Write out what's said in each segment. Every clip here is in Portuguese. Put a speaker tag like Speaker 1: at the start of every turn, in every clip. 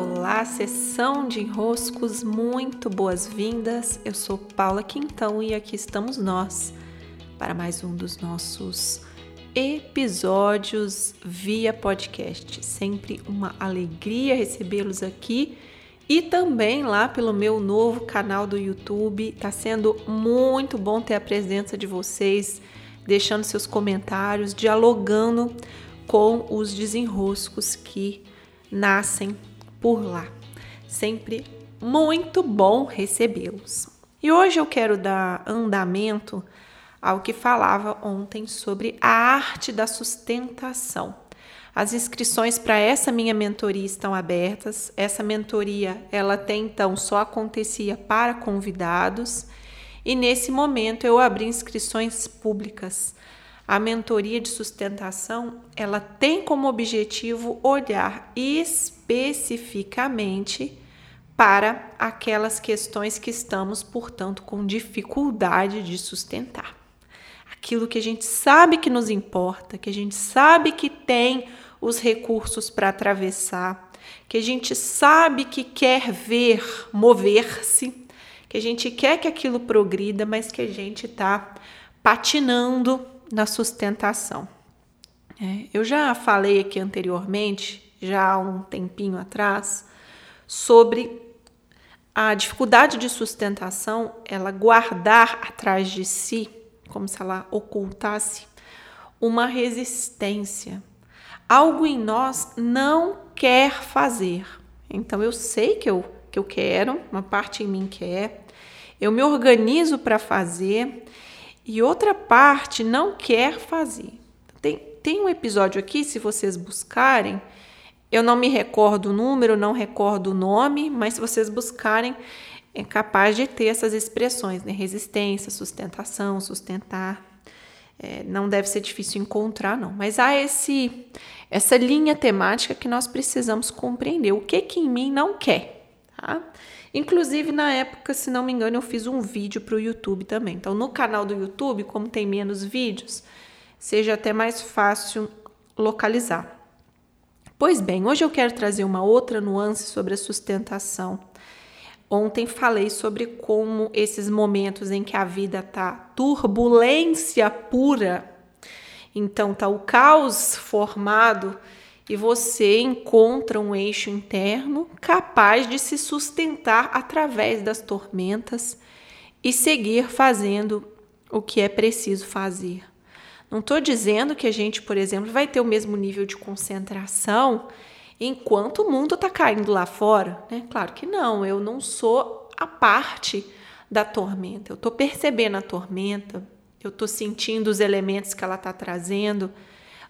Speaker 1: olá, sessão de enroscos, muito boas-vindas. Eu sou Paula Quintão e aqui estamos nós para mais um dos nossos episódios via podcast. Sempre uma alegria recebê-los aqui e também lá pelo meu novo canal do YouTube. Tá sendo muito bom ter a presença de vocês, deixando seus comentários, dialogando com os desenroscos que nascem por lá. Sempre muito bom recebê-los. E hoje eu quero dar andamento ao que falava ontem sobre a arte da sustentação. As inscrições para essa minha mentoria estão abertas. Essa mentoria, ela até então só acontecia para convidados e nesse momento eu abri inscrições públicas. A mentoria de sustentação, ela tem como objetivo olhar especificamente para aquelas questões que estamos, portanto, com dificuldade de sustentar. Aquilo que a gente sabe que nos importa, que a gente sabe que tem os recursos para atravessar, que a gente sabe que quer ver mover-se, que a gente quer que aquilo progrida, mas que a gente está patinando na sustentação. É, eu já falei aqui anteriormente, já há um tempinho atrás, sobre a dificuldade de sustentação, ela guardar atrás de si, como se ela ocultasse, uma resistência. Algo em nós não quer fazer. Então eu sei que eu, que eu quero, uma parte em mim quer, eu me organizo para fazer e outra parte não quer fazer. Tem, tem um episódio aqui, se vocês buscarem, eu não me recordo o número, não recordo o nome, mas se vocês buscarem, é capaz de ter essas expressões, né? Resistência, sustentação, sustentar. É, não deve ser difícil encontrar, não. Mas há esse, essa linha temática que nós precisamos compreender. O que que em mim não quer, tá? Inclusive, na época, se não me engano, eu fiz um vídeo para o YouTube também. Então, no canal do YouTube, como tem menos vídeos, seja até mais fácil localizar. Pois bem, hoje eu quero trazer uma outra nuance sobre a sustentação. Ontem falei sobre como esses momentos em que a vida tá turbulência pura, então tá o caos formado e você encontra um eixo interno capaz de se sustentar através das tormentas e seguir fazendo o que é preciso fazer. Não estou dizendo que a gente, por exemplo, vai ter o mesmo nível de concentração enquanto o mundo está caindo lá fora. Né? Claro que não, eu não sou a parte da tormenta. Eu estou percebendo a tormenta, eu estou sentindo os elementos que ela está trazendo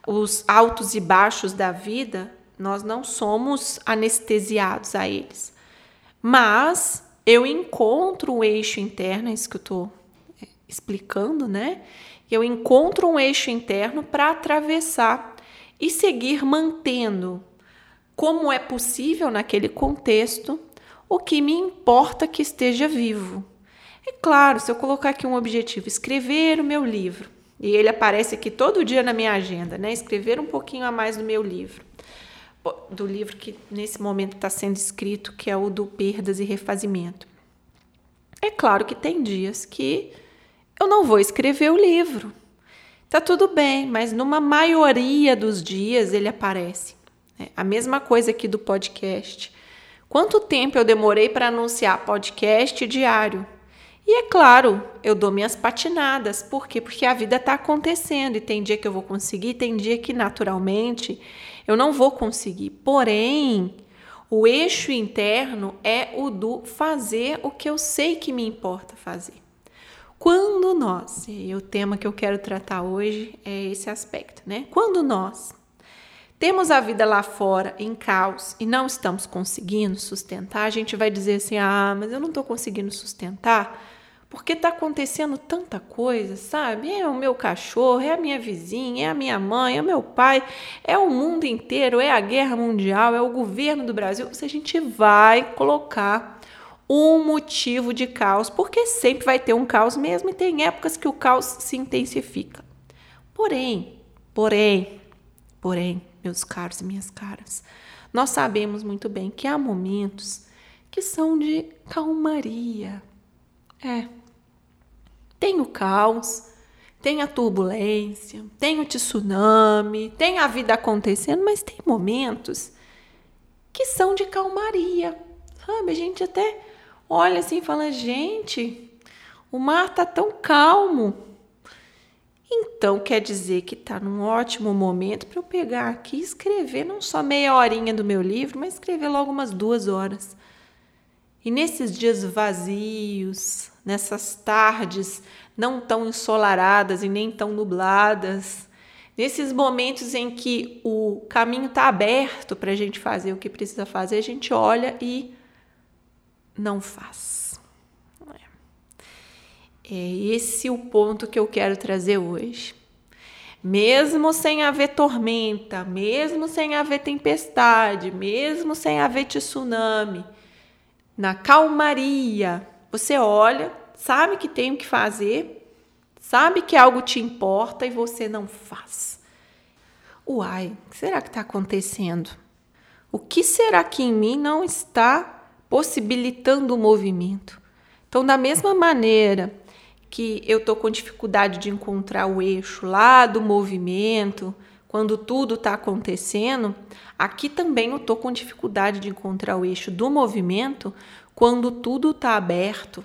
Speaker 1: os altos e baixos da vida, nós não somos anestesiados a eles. Mas eu encontro um eixo interno, é isso que eu estou é, explicando, né? Eu encontro um eixo interno para atravessar e seguir mantendo, como é possível naquele contexto, o que me importa que esteja vivo. É claro, se eu colocar aqui um objetivo, escrever o meu livro, e ele aparece aqui todo dia na minha agenda, né? Escrever um pouquinho a mais no meu livro. Do livro que nesse momento está sendo escrito, que é o do Perdas e Refazimento. É claro que tem dias que eu não vou escrever o livro. Tá tudo bem, mas numa maioria dos dias ele aparece. É a mesma coisa aqui do podcast. Quanto tempo eu demorei para anunciar podcast diário? E é claro, eu dou minhas patinadas. Por quê? Porque a vida está acontecendo e tem dia que eu vou conseguir, tem dia que naturalmente eu não vou conseguir. Porém, o eixo interno é o do fazer o que eu sei que me importa fazer. Quando nós, e o tema que eu quero tratar hoje é esse aspecto, né? Quando nós temos a vida lá fora em caos e não estamos conseguindo sustentar, a gente vai dizer assim: ah, mas eu não estou conseguindo sustentar porque está acontecendo tanta coisa, sabe? É o meu cachorro, é a minha vizinha, é a minha mãe, é o meu pai, é o mundo inteiro, é a guerra mundial, é o governo do Brasil. Se a gente vai colocar um motivo de caos, porque sempre vai ter um caos mesmo e tem épocas que o caos se intensifica. Porém, porém, porém, meus caros e minhas caras, nós sabemos muito bem que há momentos que são de calmaria. É. Tem o caos, tem a turbulência, tem o tsunami, tem a vida acontecendo, mas tem momentos que são de calmaria. Sabe? A gente até olha assim e fala: gente, o mar tá tão calmo. Então quer dizer que está num ótimo momento para eu pegar aqui e escrever não só meia horinha do meu livro, mas escrever logo umas duas horas. E nesses dias vazios, nessas tardes não tão ensolaradas e nem tão nubladas, nesses momentos em que o caminho está aberto para a gente fazer o que precisa fazer, a gente olha e não faz. É esse o ponto que eu quero trazer hoje. Mesmo sem haver tormenta, mesmo sem haver tempestade, mesmo sem haver tsunami, na calmaria, você olha, sabe que tem o que fazer, sabe que algo te importa e você não faz. Uai, o que será que está acontecendo? O que será que em mim não está possibilitando o movimento? Então, da mesma maneira que eu estou com dificuldade de encontrar o eixo lá do movimento, quando tudo está acontecendo, aqui também eu estou com dificuldade de encontrar o eixo do movimento quando tudo está aberto,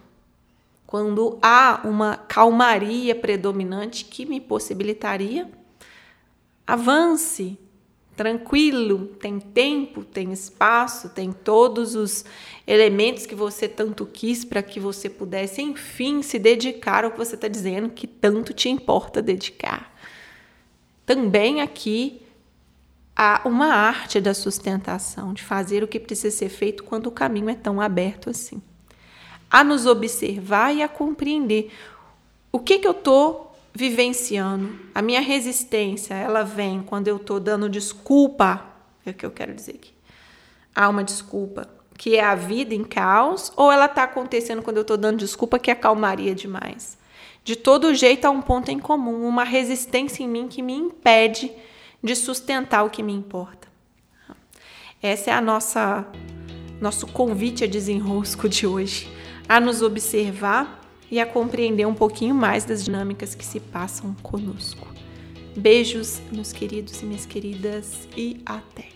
Speaker 1: quando há uma calmaria predominante que me possibilitaria avance, tranquilo, tem tempo, tem espaço, tem todos os elementos que você tanto quis para que você pudesse, enfim, se dedicar ao que você está dizendo que tanto te importa dedicar. Também aqui há uma arte da sustentação, de fazer o que precisa ser feito quando o caminho é tão aberto assim. A nos observar e a compreender o que, que eu estou vivenciando, a minha resistência, ela vem quando eu estou dando desculpa, é o que eu quero dizer aqui. Há uma desculpa, que é a vida em caos, ou ela está acontecendo quando eu estou dando desculpa, que é calmaria demais? De todo jeito, há um ponto em comum, uma resistência em mim que me impede de sustentar o que me importa. Essa é a nossa nosso convite a desenrosco de hoje, a nos observar e a compreender um pouquinho mais das dinâmicas que se passam conosco. Beijos, meus queridos e minhas queridas, e até!